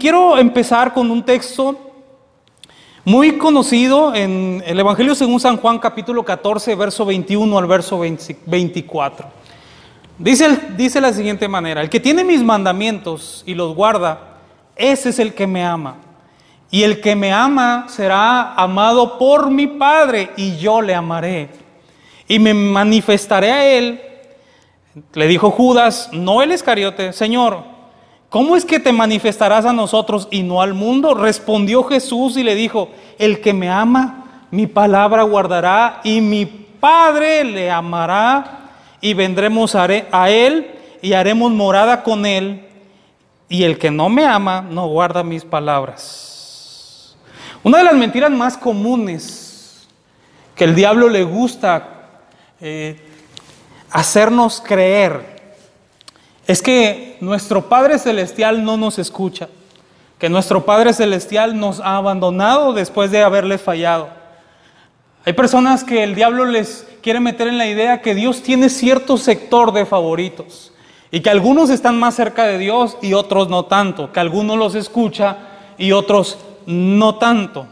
quiero empezar con un texto muy conocido en el Evangelio según San Juan capítulo 14, verso 21 al verso 24. Dice, dice la siguiente manera, el que tiene mis mandamientos y los guarda, ese es el que me ama. Y el que me ama será amado por mi Padre y yo le amaré. Y me manifestaré a él. Le dijo Judas, no el Escariote, Señor, ¿cómo es que te manifestarás a nosotros y no al mundo? Respondió Jesús y le dijo, el que me ama, mi palabra guardará y mi Padre le amará y vendremos a él y haremos morada con él. Y el que no me ama no guarda mis palabras. Una de las mentiras más comunes que el diablo le gusta eh, hacernos creer es que nuestro Padre Celestial no nos escucha, que nuestro Padre Celestial nos ha abandonado después de haberles fallado. Hay personas que el diablo les quiere meter en la idea que Dios tiene cierto sector de favoritos y que algunos están más cerca de Dios y otros no tanto, que algunos los escucha y otros no tanto.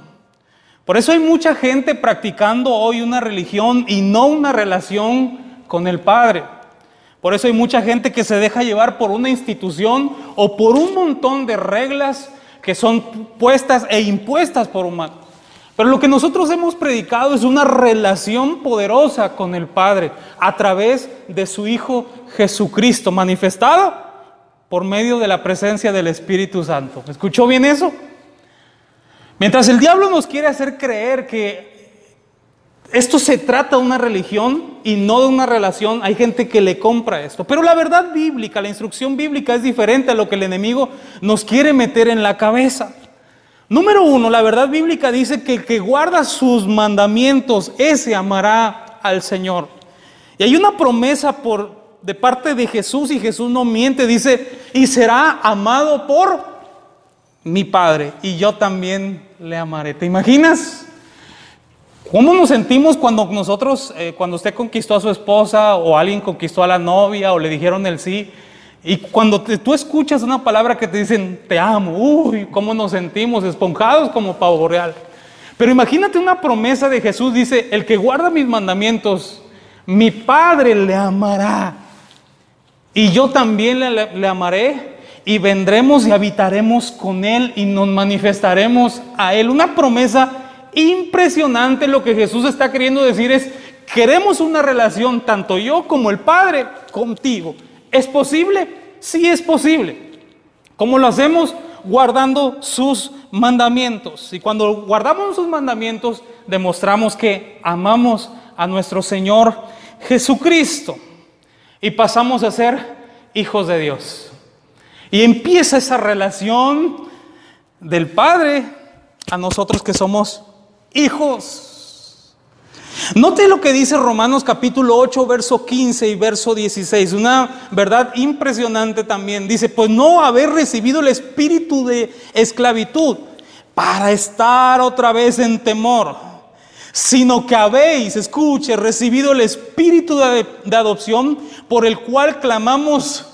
Por eso hay mucha gente practicando hoy una religión y no una relación con el Padre. Por eso hay mucha gente que se deja llevar por una institución o por un montón de reglas que son puestas e impuestas por humanos. Pero lo que nosotros hemos predicado es una relación poderosa con el Padre a través de su Hijo Jesucristo, manifestado por medio de la presencia del Espíritu Santo. ¿Escuchó bien eso? Mientras el diablo nos quiere hacer creer que esto se trata de una religión y no de una relación, hay gente que le compra esto. Pero la verdad bíblica, la instrucción bíblica es diferente a lo que el enemigo nos quiere meter en la cabeza. Número uno, la verdad bíblica dice que el que guarda sus mandamientos, ese amará al Señor. Y hay una promesa por, de parte de Jesús y Jesús no miente, dice, y será amado por mi Padre, y yo también le amaré. ¿Te imaginas? ¿Cómo nos sentimos cuando nosotros, eh, cuando usted conquistó a su esposa o alguien conquistó a la novia o le dijeron el sí? Y cuando tú escuchas una palabra que te dicen, te amo, uy, ¿cómo nos sentimos? Esponjados como pavo real. Pero imagínate una promesa de Jesús, dice, el que guarda mis mandamientos, mi Padre le amará. Y yo también le, le amaré y vendremos y habitaremos con Él y nos manifestaremos a Él. Una promesa impresionante. Lo que Jesús está queriendo decir es, queremos una relación, tanto yo como el Padre, contigo. ¿Es posible? Sí es posible. ¿Cómo lo hacemos? Guardando sus mandamientos. Y cuando guardamos sus mandamientos, demostramos que amamos a nuestro Señor Jesucristo. Y pasamos a ser hijos de Dios. Y empieza esa relación del Padre a nosotros que somos hijos. Note lo que dice Romanos capítulo 8, verso 15 y verso 16. Una verdad impresionante también. Dice, pues no haber recibido el espíritu de esclavitud para estar otra vez en temor, sino que habéis, escuche, recibido el espíritu de, de adopción por el cual clamamos,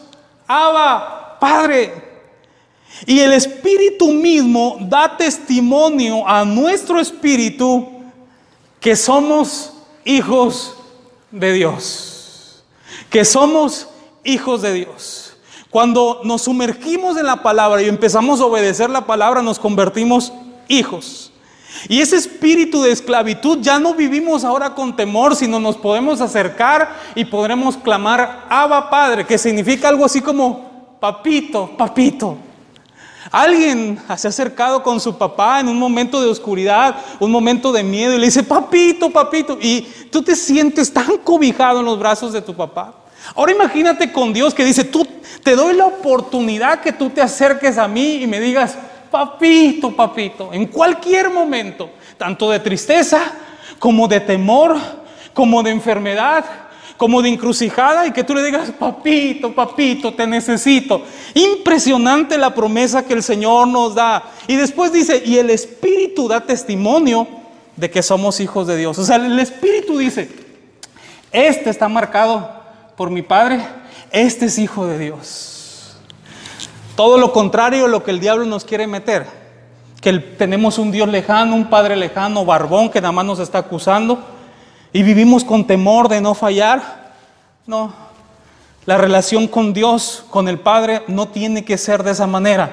Abba, Padre. Y el Espíritu mismo da testimonio a nuestro espíritu que somos hijos de Dios. Que somos hijos de Dios. Cuando nos sumergimos en la palabra y empezamos a obedecer la palabra, nos convertimos hijos. Y ese espíritu de esclavitud ya no vivimos ahora con temor, sino nos podemos acercar y podremos clamar Abba Padre, que significa algo así como papito, papito. Alguien se ha acercado con su papá en un momento de oscuridad, un momento de miedo y le dice, papito, papito. Y tú te sientes tan cobijado en los brazos de tu papá. Ahora imagínate con Dios que dice, tú te doy la oportunidad que tú te acerques a mí y me digas, papito, papito, en cualquier momento, tanto de tristeza como de temor, como de enfermedad, como de encrucijada y que tú le digas, papito, papito, te necesito. Impresionante la promesa que el Señor nos da. Y después dice, y el Espíritu da testimonio de que somos hijos de Dios. O sea, el Espíritu dice, este está marcado por mi Padre, este es hijo de Dios. Todo lo contrario a lo que el diablo nos quiere meter. Que tenemos un Dios lejano, un Padre lejano, barbón, que nada más nos está acusando. Y vivimos con temor de no fallar. No, la relación con Dios, con el Padre, no tiene que ser de esa manera.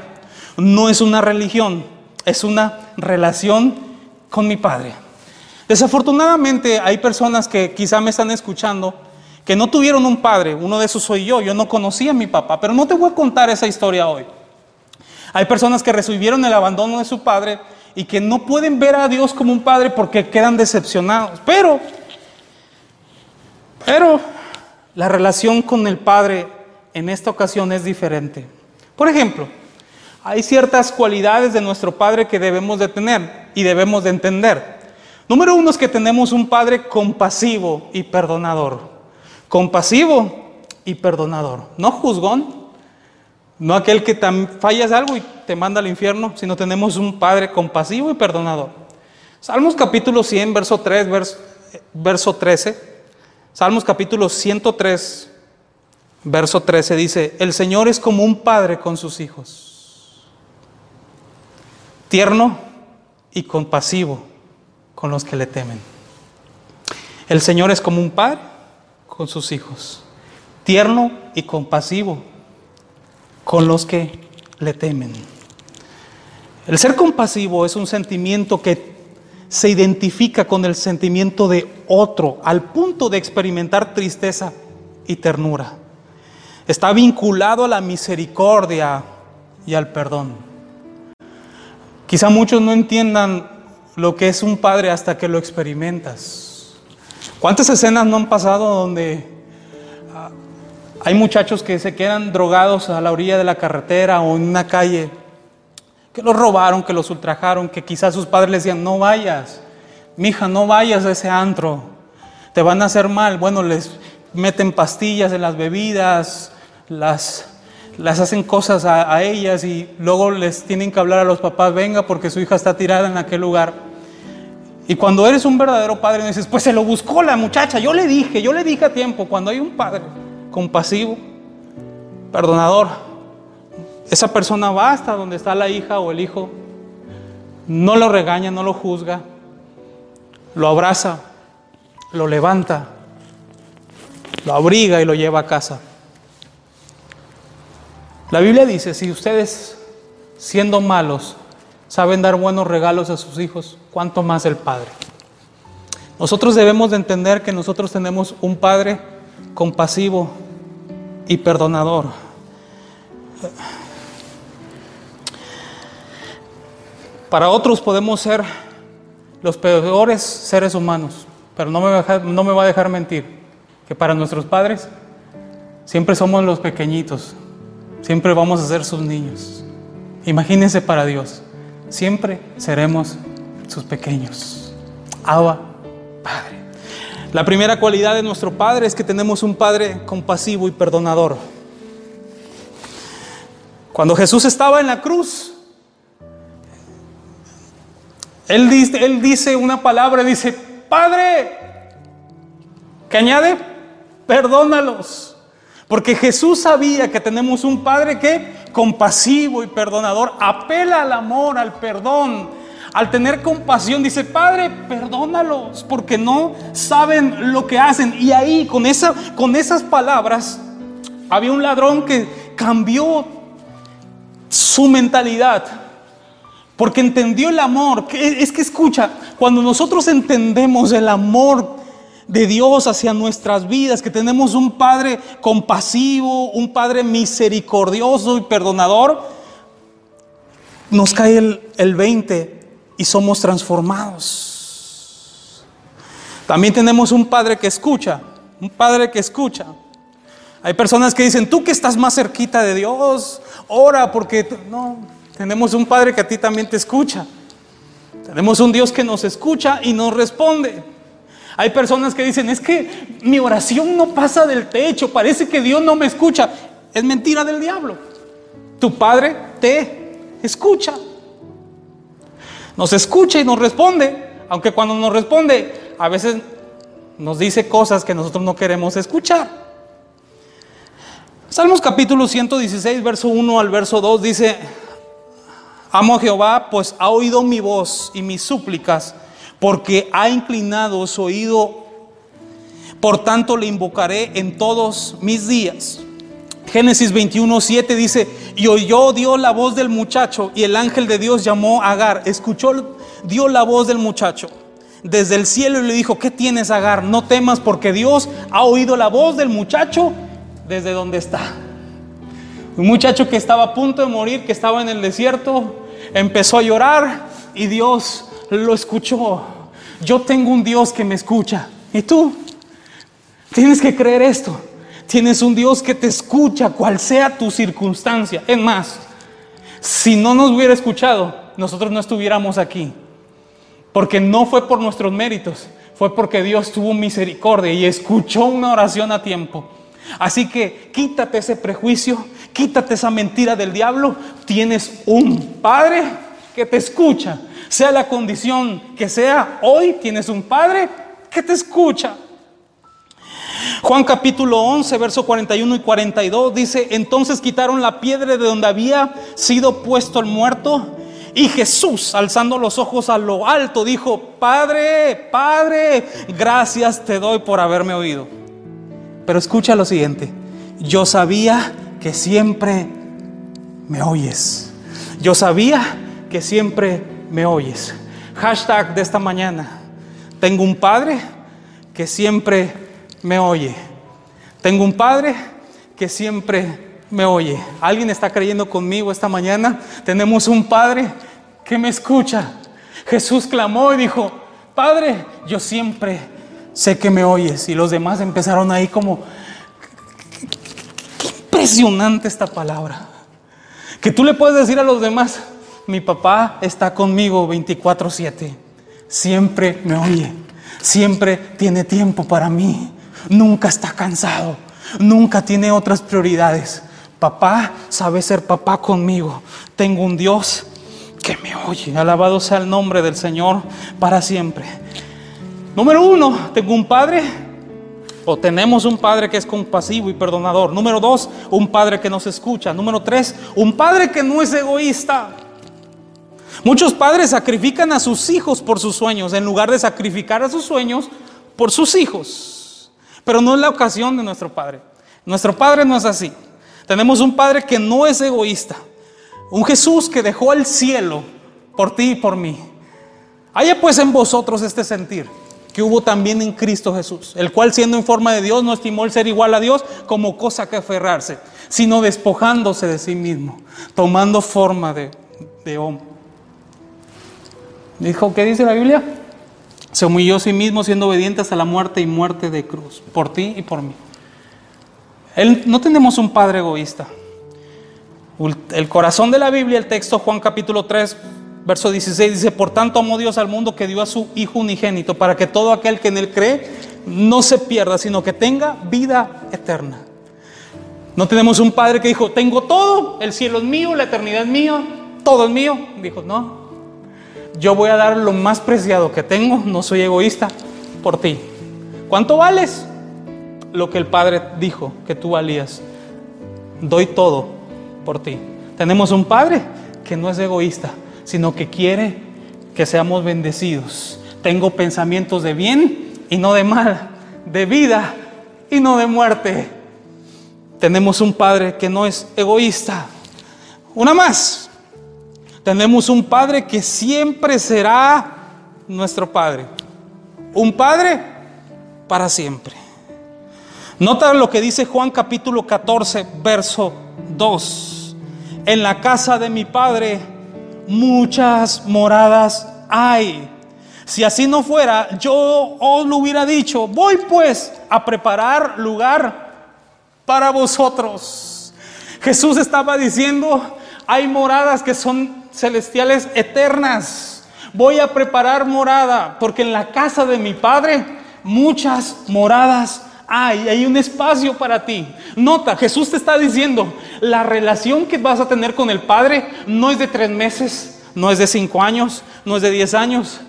No es una religión, es una relación con mi Padre. Desafortunadamente hay personas que quizá me están escuchando que no tuvieron un padre, uno de esos soy yo, yo no conocía a mi papá, pero no te voy a contar esa historia hoy. Hay personas que recibieron el abandono de su padre y que no pueden ver a Dios como un padre porque quedan decepcionados. Pero, pero la relación con el padre en esta ocasión es diferente. Por ejemplo, hay ciertas cualidades de nuestro padre que debemos de tener y debemos de entender. Número uno es que tenemos un padre compasivo y perdonador compasivo y perdonador. No juzgón, no aquel que fallas algo y te manda al infierno, sino tenemos un Padre compasivo y perdonador. Salmos capítulo 100, verso 3, verso, verso 13. Salmos capítulo 103, verso 13 dice, el Señor es como un padre con sus hijos, tierno y compasivo con los que le temen. El Señor es como un padre con sus hijos, tierno y compasivo con los que le temen. El ser compasivo es un sentimiento que se identifica con el sentimiento de otro al punto de experimentar tristeza y ternura. Está vinculado a la misericordia y al perdón. Quizá muchos no entiendan lo que es un padre hasta que lo experimentas. ¿Cuántas escenas no han pasado donde ah, hay muchachos que se quedan drogados a la orilla de la carretera o en una calle, que los robaron, que los ultrajaron, que quizás sus padres les decían, no vayas, mija, no vayas a ese antro, te van a hacer mal. Bueno, les meten pastillas en las bebidas, las, las hacen cosas a, a ellas y luego les tienen que hablar a los papás, venga porque su hija está tirada en aquel lugar. Y cuando eres un verdadero padre, dices, pues se lo buscó la muchacha, yo le dije, yo le dije a tiempo, cuando hay un padre compasivo, perdonador, esa persona va hasta donde está la hija o el hijo, no lo regaña, no lo juzga, lo abraza, lo levanta, lo abriga y lo lleva a casa. La Biblia dice, si ustedes siendo malos saben dar buenos regalos a sus hijos, cuánto más el Padre. Nosotros debemos de entender que nosotros tenemos un Padre compasivo y perdonador. Para otros podemos ser los peores seres humanos, pero no me, va a dejar, mentir que para nuestros padres siempre somos los pequeñitos, siempre vamos a ser sus niños. Imagínense para Dios siempre seremos sus pequeños. Abba, Padre. La primera cualidad de nuestro Padre es que tenemos un Padre compasivo y perdonador. Cuando Jesús estaba en la cruz, él dice, él dice una palabra, dice, Padre, que añade, perdónalos. Porque Jesús sabía que tenemos un Padre que compasivo y perdonador, apela al amor, al perdón, al tener compasión, dice, Padre, perdónalos porque no saben lo que hacen. Y ahí, con, esa, con esas palabras, había un ladrón que cambió su mentalidad. Porque entendió el amor. Es que escucha, cuando nosotros entendemos el amor de Dios hacia nuestras vidas, que tenemos un Padre compasivo, un Padre misericordioso y perdonador, nos cae el, el 20 y somos transformados. También tenemos un Padre que escucha, un Padre que escucha. Hay personas que dicen, tú que estás más cerquita de Dios, ora porque no, tenemos un Padre que a ti también te escucha. Tenemos un Dios que nos escucha y nos responde. Hay personas que dicen, es que mi oración no pasa del techo, parece que Dios no me escucha. Es mentira del diablo. Tu Padre te escucha. Nos escucha y nos responde, aunque cuando nos responde a veces nos dice cosas que nosotros no queremos escuchar. Salmos capítulo 116, verso 1 al verso 2 dice, amo Jehová, pues ha oído mi voz y mis súplicas, porque ha inclinado su oído, por tanto le invocaré en todos mis días. Génesis 21, 7 dice, y oyó Dios la voz del muchacho, y el ángel de Dios llamó a Agar, escuchó Dios la voz del muchacho desde el cielo y le dijo, ¿qué tienes Agar? No temas porque Dios ha oído la voz del muchacho desde donde está. Un muchacho que estaba a punto de morir, que estaba en el desierto, empezó a llorar y Dios lo escuchó. Yo tengo un Dios que me escucha. ¿Y tú? Tienes que creer esto. Tienes un Dios que te escucha, cual sea tu circunstancia. Es más, si no nos hubiera escuchado, nosotros no estuviéramos aquí. Porque no fue por nuestros méritos, fue porque Dios tuvo misericordia y escuchó una oración a tiempo. Así que quítate ese prejuicio, quítate esa mentira del diablo. Tienes un Padre que te escucha. Sea la condición que sea, hoy tienes un Padre que te escucha. Juan capítulo 11, verso 41 y 42 dice, entonces quitaron la piedra de donde había sido puesto el muerto. Y Jesús, alzando los ojos a lo alto, dijo, Padre, Padre, gracias te doy por haberme oído. Pero escucha lo siguiente, yo sabía que siempre me oyes. Yo sabía que siempre me oyes. Hashtag de esta mañana, tengo un Padre que siempre me oye. Tengo un Padre que siempre me oye. ¿Alguien está creyendo conmigo esta mañana? Tenemos un Padre que me escucha. Jesús clamó y dijo, Padre, yo siempre sé que me oyes. Y los demás empezaron ahí como, qué impresionante esta palabra. Que tú le puedes decir a los demás, mi papá está conmigo 24/7. Siempre me oye. Siempre tiene tiempo para mí. Nunca está cansado. Nunca tiene otras prioridades. Papá sabe ser papá conmigo. Tengo un Dios que me oye. Alabado sea el nombre del Señor para siempre. Número uno, tengo un padre o tenemos un padre que es compasivo y perdonador. Número dos, un padre que nos escucha. Número tres, un padre que no es egoísta. Muchos padres sacrifican a sus hijos por sus sueños en lugar de sacrificar a sus sueños por sus hijos. Pero no es la ocasión de nuestro padre. Nuestro padre no es así. Tenemos un Padre que no es egoísta. Un Jesús que dejó el cielo por ti y por mí. Haya pues en vosotros este sentir que hubo también en Cristo Jesús, el cual siendo en forma de Dios no estimó el ser igual a Dios como cosa que aferrarse, sino despojándose de sí mismo, tomando forma de, de hombre. Dijo, ¿qué dice la Biblia? Se humilló a sí mismo siendo obediente hasta la muerte y muerte de cruz, por ti y por mí no tenemos un padre egoísta. El corazón de la Biblia, el texto Juan capítulo 3, verso 16 dice, por tanto amó Dios al mundo que dio a su Hijo unigénito para que todo aquel que en él cree no se pierda, sino que tenga vida eterna. No tenemos un padre que dijo, tengo todo, el cielo es mío, la eternidad es mía, todo es mío. Dijo, no, yo voy a dar lo más preciado que tengo, no soy egoísta, por ti. ¿Cuánto vales? lo que el Padre dijo que tú valías. Doy todo por ti. Tenemos un Padre que no es egoísta, sino que quiere que seamos bendecidos. Tengo pensamientos de bien y no de mal, de vida y no de muerte. Tenemos un Padre que no es egoísta. Una más. Tenemos un Padre que siempre será nuestro Padre. Un Padre para siempre. Nota lo que dice Juan capítulo 14, verso 2. En la casa de mi padre muchas moradas hay. Si así no fuera, yo os lo hubiera dicho, voy pues a preparar lugar para vosotros. Jesús estaba diciendo, hay moradas que son celestiales eternas. Voy a preparar morada, porque en la casa de mi Padre muchas moradas hay, hay un espacio para ti. Nota, Jesús te está diciendo, la relación que vas a tener con el Padre no es de tres meses, no es de cinco años, no es de diez años.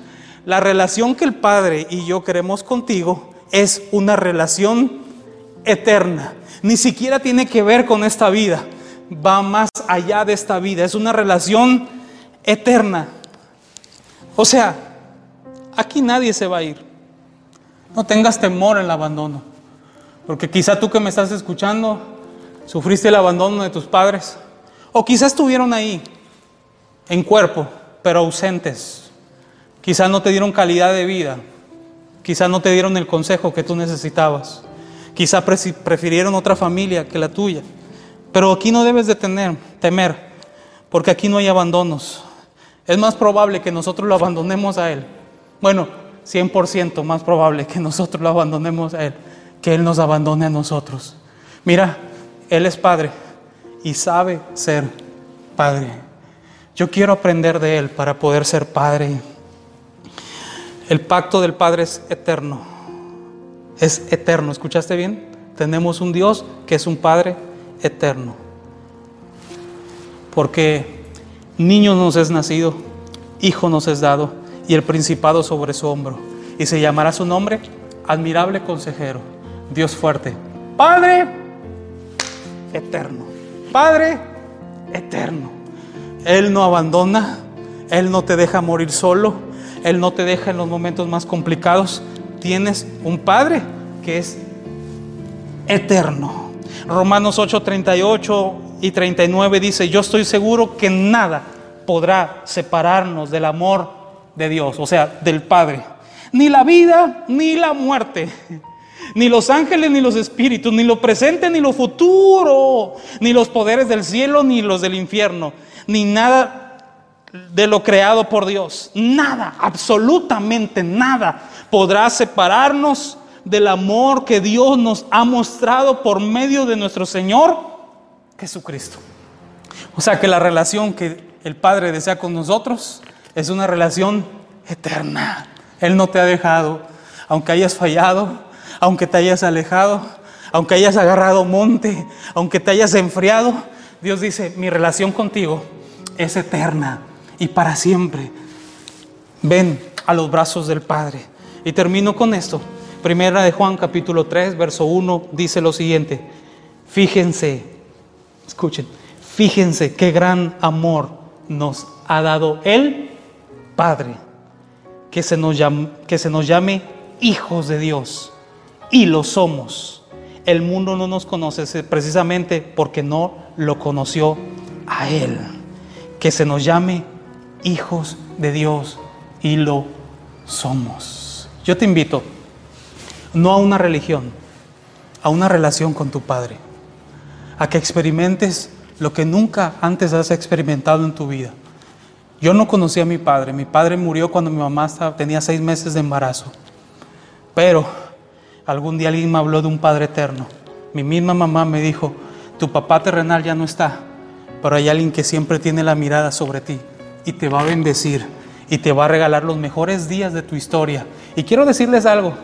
La relación que el Padre y yo queremos contigo es una relación eterna. Ni siquiera tiene que ver con esta vida. Va más allá de esta vida. Es una relación eterna. O sea, aquí nadie se va a ir. No tengas temor el abandono. Porque quizá tú que me estás escuchando, sufriste el abandono de tus padres. O quizás estuvieron ahí, en cuerpo, pero ausentes. Quizás no te dieron calidad de vida. Quizás no te dieron el consejo que tú necesitabas. Quizás prefirieron otra familia que la tuya. Pero aquí no debes de temer, porque aquí no hay abandonos. Es más probable que nosotros lo abandonemos a Él. Bueno, 100% más probable que nosotros lo abandonemos a Él, que Él nos abandone a nosotros. Mira, Él es Padre y sabe ser Padre. Yo quiero aprender de Él para poder ser Padre. El pacto del Padre es eterno. Es eterno, ¿escuchaste bien? Tenemos un Dios que es un Padre eterno. Porque niño nos es nacido, hijo nos es dado y el principado sobre su hombro. Y se llamará su nombre admirable consejero, Dios fuerte, Padre eterno, Padre eterno. Él no abandona, Él no te deja morir solo, Él no te deja en los momentos más complicados. Tienes un Padre que es eterno. Romanos 8, 38 y 39 dice, yo estoy seguro que nada podrá separarnos del amor de Dios, o sea, del Padre. Ni la vida, ni la muerte, ni los ángeles, ni los espíritus, ni lo presente, ni lo futuro, ni los poderes del cielo, ni los del infierno, ni nada de lo creado por Dios. Nada, absolutamente nada podrá separarnos del amor que Dios nos ha mostrado por medio de nuestro Señor Jesucristo. O sea que la relación que el Padre desea con nosotros es una relación eterna. Él no te ha dejado, aunque hayas fallado, aunque te hayas alejado, aunque hayas agarrado monte, aunque te hayas enfriado. Dios dice, mi relación contigo es eterna y para siempre. Ven a los brazos del Padre. Y termino con esto. Primera de Juan capítulo 3, verso 1 dice lo siguiente. Fíjense, escuchen, fíjense qué gran amor nos ha dado Él Padre, que se, nos llame, que se nos llame hijos de Dios. Y lo somos. El mundo no nos conoce precisamente porque no lo conoció a Él. Que se nos llame hijos de Dios y lo somos. Yo te invito, no a una religión, a una relación con tu Padre, a que experimentes lo que nunca antes has experimentado en tu vida. Yo no conocí a mi padre. Mi padre murió cuando mi mamá tenía seis meses de embarazo. Pero algún día alguien me habló de un Padre eterno. Mi misma mamá me dijo, tu papá terrenal ya no está, pero hay alguien que siempre tiene la mirada sobre ti y te va a bendecir y te va a regalar los mejores días de tu historia. Y quiero decirles algo,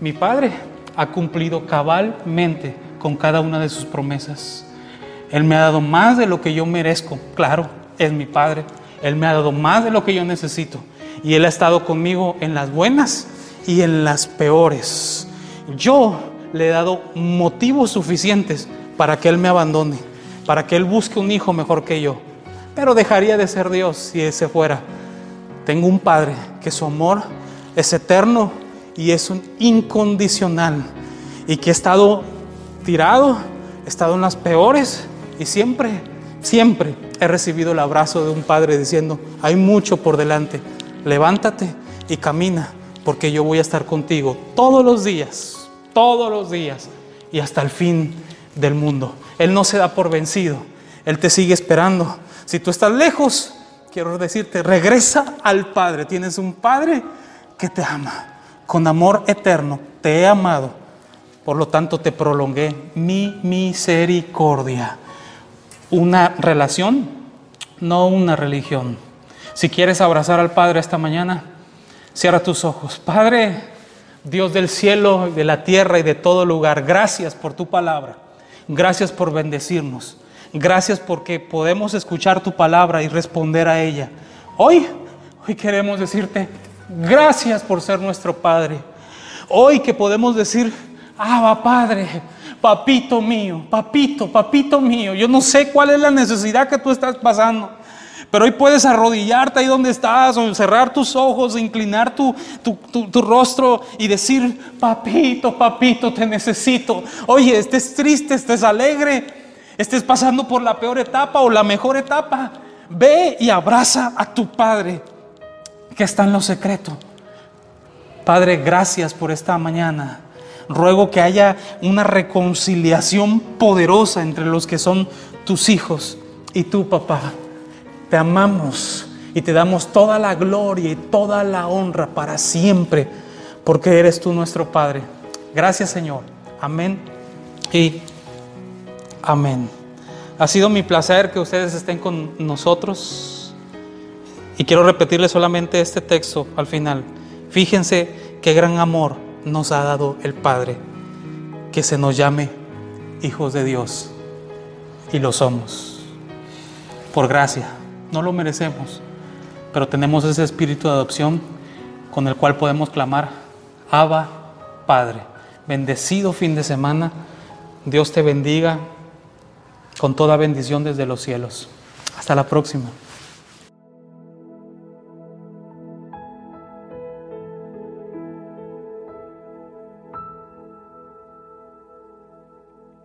mi padre ha cumplido cabalmente con cada una de sus promesas. Él me ha dado más de lo que yo merezco, claro, es mi padre, él me ha dado más de lo que yo necesito. Y Él ha estado conmigo en las buenas y en las peores. Yo le he dado motivos suficientes para que Él me abandone, para que Él busque un hijo mejor que yo. Pero dejaría de ser Dios si ese fuera. Tengo un Padre que su amor es eterno y es un incondicional. Y que he estado tirado, he estado en las peores y siempre, siempre he recibido el abrazo de un padre diciendo, hay mucho por delante, levántate y camina, porque yo voy a estar contigo todos los días, todos los días y hasta el fin del mundo. Él no se da por vencido, Él te sigue esperando. Si tú estás lejos, quiero decirte, regresa al Padre. Tienes un Padre que te ama, con amor eterno, te he amado. Por lo tanto, te prolongué mi misericordia una relación, no una religión. Si quieres abrazar al Padre esta mañana, cierra tus ojos. Padre, Dios del cielo, de la tierra y de todo lugar, gracias por tu palabra. Gracias por bendecirnos. Gracias porque podemos escuchar tu palabra y responder a ella. Hoy, hoy queremos decirte gracias por ser nuestro Padre. Hoy que podemos decir, Abba Padre, papito mío, papito, papito mío. Yo no sé cuál es la necesidad que tú estás pasando. Pero hoy puedes arrodillarte ahí donde estás, o cerrar tus ojos, inclinar tu, rostro y decir, papito, papito, te necesito. Oye, estés triste, estés alegre, estés pasando por la peor etapa o la mejor etapa. Ve y abraza a tu Padre que está en lo secreto. Padre, gracias por esta mañana. Ruego que haya una reconciliación poderosa entre los que son tus hijos y tu papá. Te amamos y te damos toda la gloria y toda la honra para siempre, porque eres tú nuestro Padre. Gracias Señor. Amén y amén. Ha sido mi placer que ustedes estén con nosotros. Y quiero repetirles solamente este texto al final. Fíjense qué gran amor nos ha dado el Padre, que se nos llame hijos de Dios. Y lo somos. Por gracia no lo merecemos, pero tenemos ese espíritu de adopción con el cual podemos clamar, Abba, Padre. Bendecido fin de semana. Dios te bendiga con toda bendición desde los cielos. Hasta la próxima.